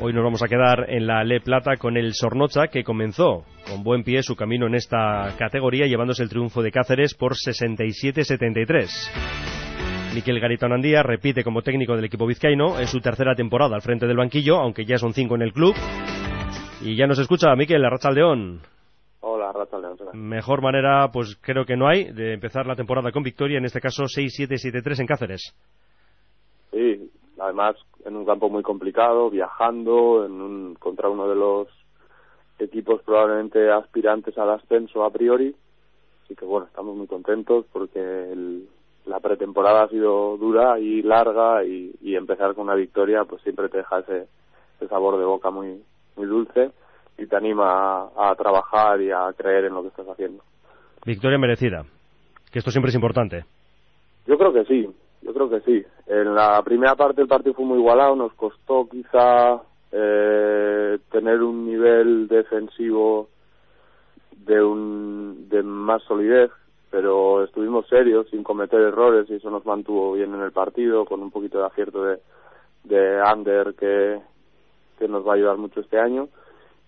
Hoy nos vamos a quedar en la Le Plata con el Sornocha que comenzó con buen pie su camino en esta categoría llevándose el triunfo de Cáceres por 67-73. Miquel Garitón Andía repite como técnico del equipo vizcaíno en su tercera temporada al frente del banquillo, aunque ya son cinco en el club. Y ya nos escucha Miquel Arrachaldeón. Hola, Arrachaldeón. Mejor manera, pues creo que no hay, de empezar la temporada con victoria, en este caso 6-7-7-3 en Cáceres. Sí, además en un campo muy complicado, viajando en un, contra uno de los equipos probablemente aspirantes al ascenso a priori. Así que bueno, estamos muy contentos porque el, la pretemporada ha sido dura y larga y, y, empezar con una victoria pues siempre te deja ese, ese sabor de boca muy, muy dulce y te anima a, a trabajar y a creer en lo que estás haciendo. Victoria merecida, que esto siempre es importante. Yo creo que sí, yo creo que sí. En la primera parte el partido fue muy igualado, nos costó quizá eh, tener un nivel defensivo de un de más solidez, pero estuvimos serios sin cometer errores y eso nos mantuvo bien en el partido con un poquito de acierto de de Ander que que nos va a ayudar mucho este año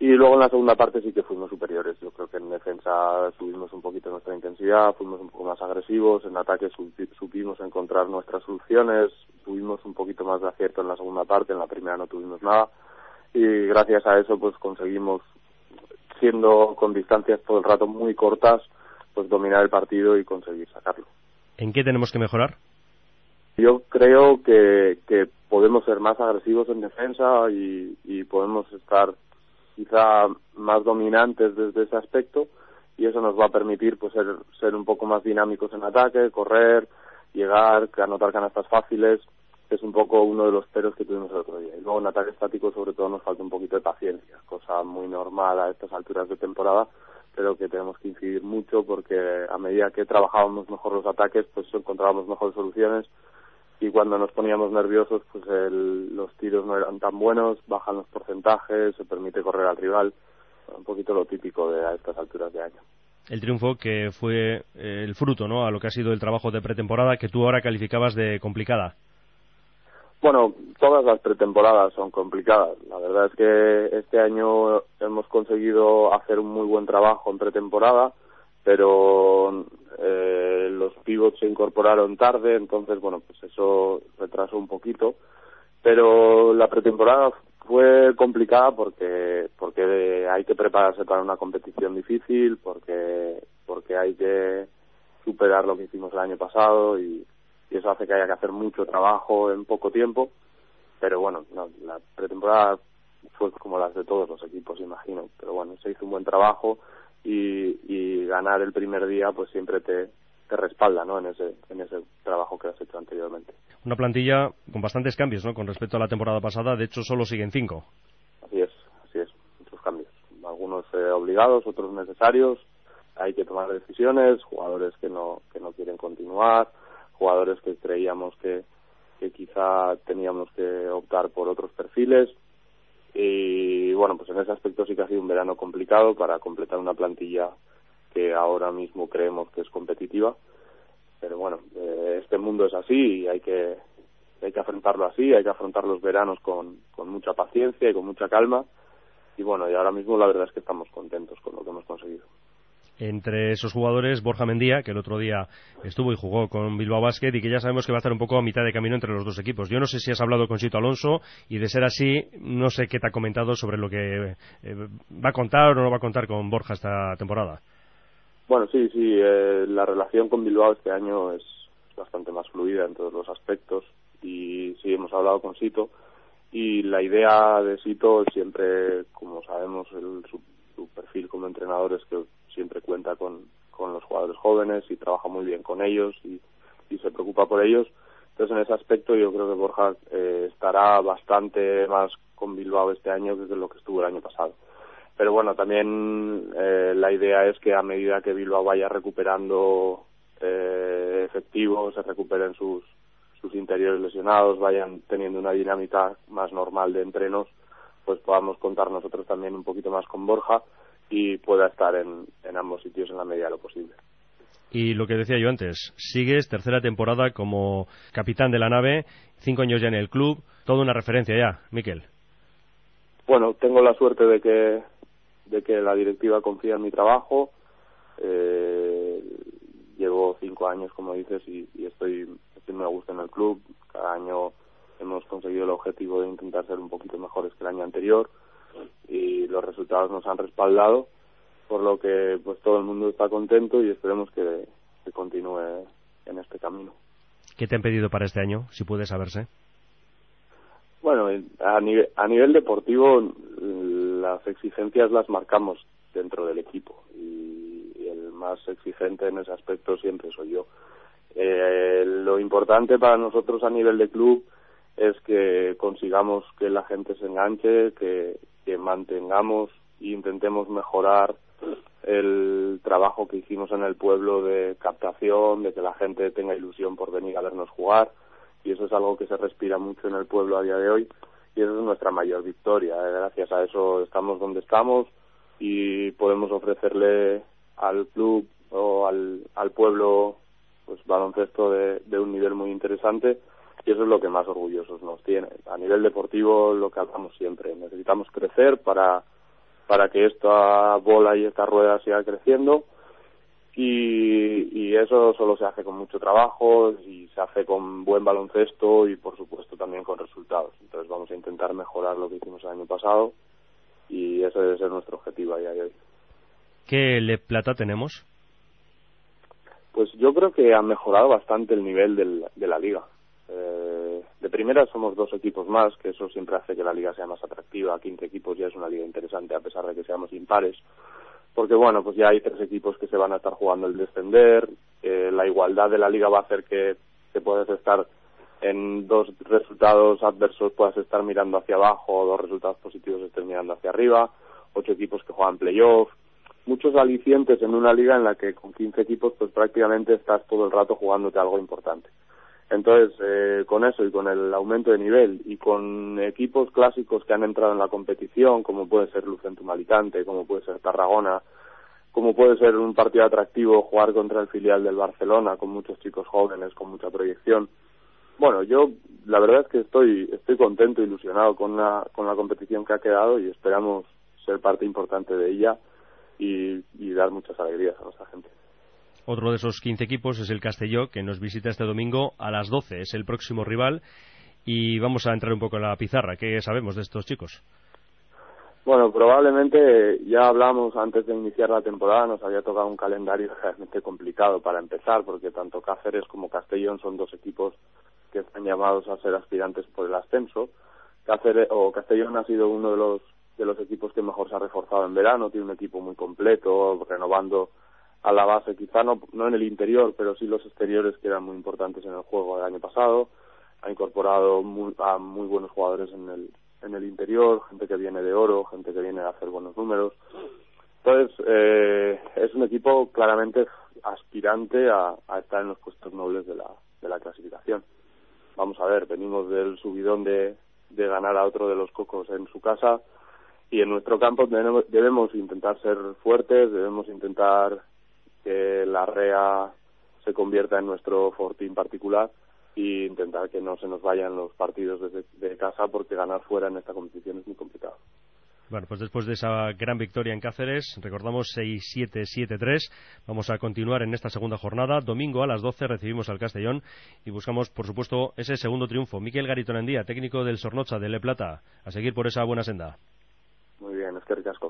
y luego en la segunda parte sí que fuimos superiores. Yo creo que en defensa subimos un poquito nuestra intensidad, fuimos un poco más agresivos, en ataque supimos encontrar nuestras soluciones, tuvimos un poquito más de acierto en la segunda parte, en la primera no tuvimos nada y gracias a eso pues conseguimos, siendo con distancias todo el rato muy cortas, pues dominar el partido y conseguir sacarlo. ¿En qué tenemos que mejorar? Yo creo que, que podemos ser más agresivos en defensa y, y podemos estar quizá más dominantes desde ese aspecto y eso nos va a permitir pues ser, un poco más dinámicos en ataque, correr, llegar, anotar canastas fáciles, que es un poco uno de los peros que tuvimos el otro día. Y luego en ataque estático sobre todo nos falta un poquito de paciencia, cosa muy normal a estas alturas de temporada, pero que tenemos que incidir mucho porque a medida que trabajábamos mejor los ataques pues encontrábamos mejores soluciones y cuando nos poníamos nerviosos pues el, los tiros no eran tan buenos, bajan los porcentajes, se permite correr al rival, un poquito lo típico de a estas alturas de año. El triunfo que fue eh, el fruto, ¿no? A lo que ha sido el trabajo de pretemporada que tú ahora calificabas de complicada. Bueno, todas las pretemporadas son complicadas. La verdad es que este año hemos conseguido hacer un muy buen trabajo en pretemporada, pero eh, los pivots se incorporaron tarde, entonces, bueno, pues eso retrasó un poquito. Pero la pretemporada fue complicada porque porque hay que prepararse para una competición difícil, porque porque hay que superar lo que hicimos el año pasado y, y eso hace que haya que hacer mucho trabajo en poco tiempo. Pero bueno, no, la pretemporada fue como las de todos los equipos, imagino. Pero bueno, se hizo un buen trabajo y, y ganar el primer día pues siempre te, te respalda ¿no? en, ese, en ese trabajo que has hecho anteriormente. Una plantilla con bastantes cambios ¿no? con respecto a la temporada pasada, de hecho solo siguen cinco. Así es, así es, muchos cambios. Algunos eh, obligados, otros necesarios, hay que tomar decisiones, jugadores que no, que no quieren continuar, jugadores que creíamos que, que quizá teníamos que optar por otros perfiles y bueno, pues en ese aspecto sí que ha sido un verano complicado para completar una plantilla que ahora mismo creemos que es competitiva. Pero bueno, eh, este mundo es así y hay que, hay que afrontarlo así, hay que afrontar los veranos con, con mucha paciencia y con mucha calma. Y bueno, y ahora mismo la verdad es que estamos contentos con lo que hemos conseguido entre esos jugadores Borja Mendía, que el otro día estuvo y jugó con Bilbao Basket y que ya sabemos que va a estar un poco a mitad de camino entre los dos equipos. Yo no sé si has hablado con Sito Alonso y de ser así, no sé qué te ha comentado sobre lo que eh, va a contar o no va a contar con Borja esta temporada. Bueno, sí, sí, eh, la relación con Bilbao este año es bastante más fluida en todos los aspectos y sí hemos hablado con Sito y la idea de Sito siempre, como sabemos, el, su, perfil como entrenador es que siempre cuenta con, con los jugadores jóvenes y trabaja muy bien con ellos y, y se preocupa por ellos. Entonces, en ese aspecto, yo creo que Borja eh, estará bastante más con Bilbao este año que lo que estuvo el año pasado. Pero bueno, también eh, la idea es que a medida que Bilbao vaya recuperando eh, efectivos, se recuperen sus, sus interiores lesionados, vayan teniendo una dinámica más normal de entrenos, pues podamos contar nosotros también un poquito más con Borja y pueda estar en, en ambos sitios en la medida de lo posible. Y lo que decía yo antes, sigues tercera temporada como capitán de la nave, cinco años ya en el club, toda una referencia ya, Miquel. bueno, tengo la suerte de que, de que la directiva confía en mi trabajo. Eh, llevo cinco años, como dices, y, estoy, estoy muy a gusto en el club. Cada año hemos conseguido el objetivo de intentar ser un poquito mejores que el año anterior y los resultados nos han respaldado, por lo que pues todo el mundo está contento y esperemos que, que continúe en este camino. ¿Qué te han pedido para este año, si puede saberse? Bueno, a nivel, a nivel deportivo las exigencias las marcamos dentro del equipo y, el más exigente en ese aspecto siempre soy yo. Eh, lo importante para nosotros a nivel de club es que consigamos que la gente se enganche, que, mantengamos e intentemos mejorar el trabajo que hicimos en el pueblo de captación, de que la gente tenga ilusión por venir a vernos jugar y eso es algo que se respira mucho en el pueblo a día de hoy y esa es nuestra mayor victoria. ¿eh? Gracias a eso estamos donde estamos y podemos ofrecerle al club o al, al pueblo pues baloncesto de un nivel muy interesante y eso es lo que más orgullosos nos tiene. A nivel deportivo lo que hablamos siempre, necesitamos crecer para para que esta bola y esta rueda siga creciendo y, eso solo se hace con mucho trabajo y se hace con buen baloncesto y por supuesto también con resultados. Entonces vamos a intentar mejorar lo que hicimos el año pasado y ese debe ser nuestro objetivo a día de hoy. ¿Qué Le Plata tenemos? Pues yo creo que ha mejorado bastante el nivel del, de la liga. Eh, de primera somos dos equipos más, que eso siempre hace que la liga sea más atractiva. 15 equipos ya es una liga interesante a pesar de que seamos impares porque bueno, pues ya hay tres equipos que se van a estar jugando el descender, eh, la igualdad de la liga va a hacer que, que puedas estar en dos resultados adversos puedas estar mirando hacia abajo, o dos resultados positivos estés mirando hacia arriba, ocho equipos que juegan playoff, muchos alicientes en una liga en la que con 15 equipos pues prácticamente estás todo el rato jugándote algo importante. Entonces, eh, con eso y con el aumento de nivel y con equipos clásicos que han entrado en la competición, como puede ser Lucentum Alicante, como puede ser Tarragona, como puede ser un partido atractivo jugar contra el filial del Barcelona, con muchos chicos jóvenes, con mucha proyección. Bueno, yo la verdad es que estoy, estoy contento, ilusionado con la, con la competición que ha quedado y esperamos ser parte importante de ella y, y dar muchas alegrías a nuestra gente. Otro de esos 15 equipos es el Castelló, que nos visita este domingo a las 12. Es el próximo rival. Y vamos a entrar un poco en la pizarra. ¿Qué sabemos de estos chicos? Bueno, probablemente ya hablamos antes de iniciar la temporada, nos había tocado un calendario realmente complicado para empezar, porque tanto Cáceres como Castellón son dos equipos que están llamados a ser aspirantes por el ascenso. Cáceres o Castellón ha sido uno de los de los equipos que mejor se ha reforzado en verano, tiene un equipo muy completo, renovando a la base, quizá no, no en el interior, pero sí los exteriores que eran muy importantes en el juego del año pasado. Ha incorporado muy, a muy buenos jugadores en el, en el interior, gente que viene de oro, gente que viene a hacer buenos números. Entonces, eh, es un equipo claramente aspirante a, a estar en los puestos nobles de la, de la clasificación. Vamos a ver, venimos del subidón de, de ganar a otro de los cocos en su casa y en nuestro campo debemos, debemos intentar ser fuertes, debemos intentar que la REA se convierta en nuestro fortín particular e intentar que no se nos vayan los partidos desde de casa porque ganar fuera en esta competición es muy complicado. Bueno, pues después de esa gran victoria en Cáceres, recordamos 6-7-7-3, vamos a continuar en esta segunda jornada. Domingo a las 12 recibimos al Castellón y buscamos, por supuesto, ese segundo triunfo. Miquel Garitonandía, técnico del Sornocha de Le Plata, a seguir por esa buena senda. Muy bien, es que ricasco.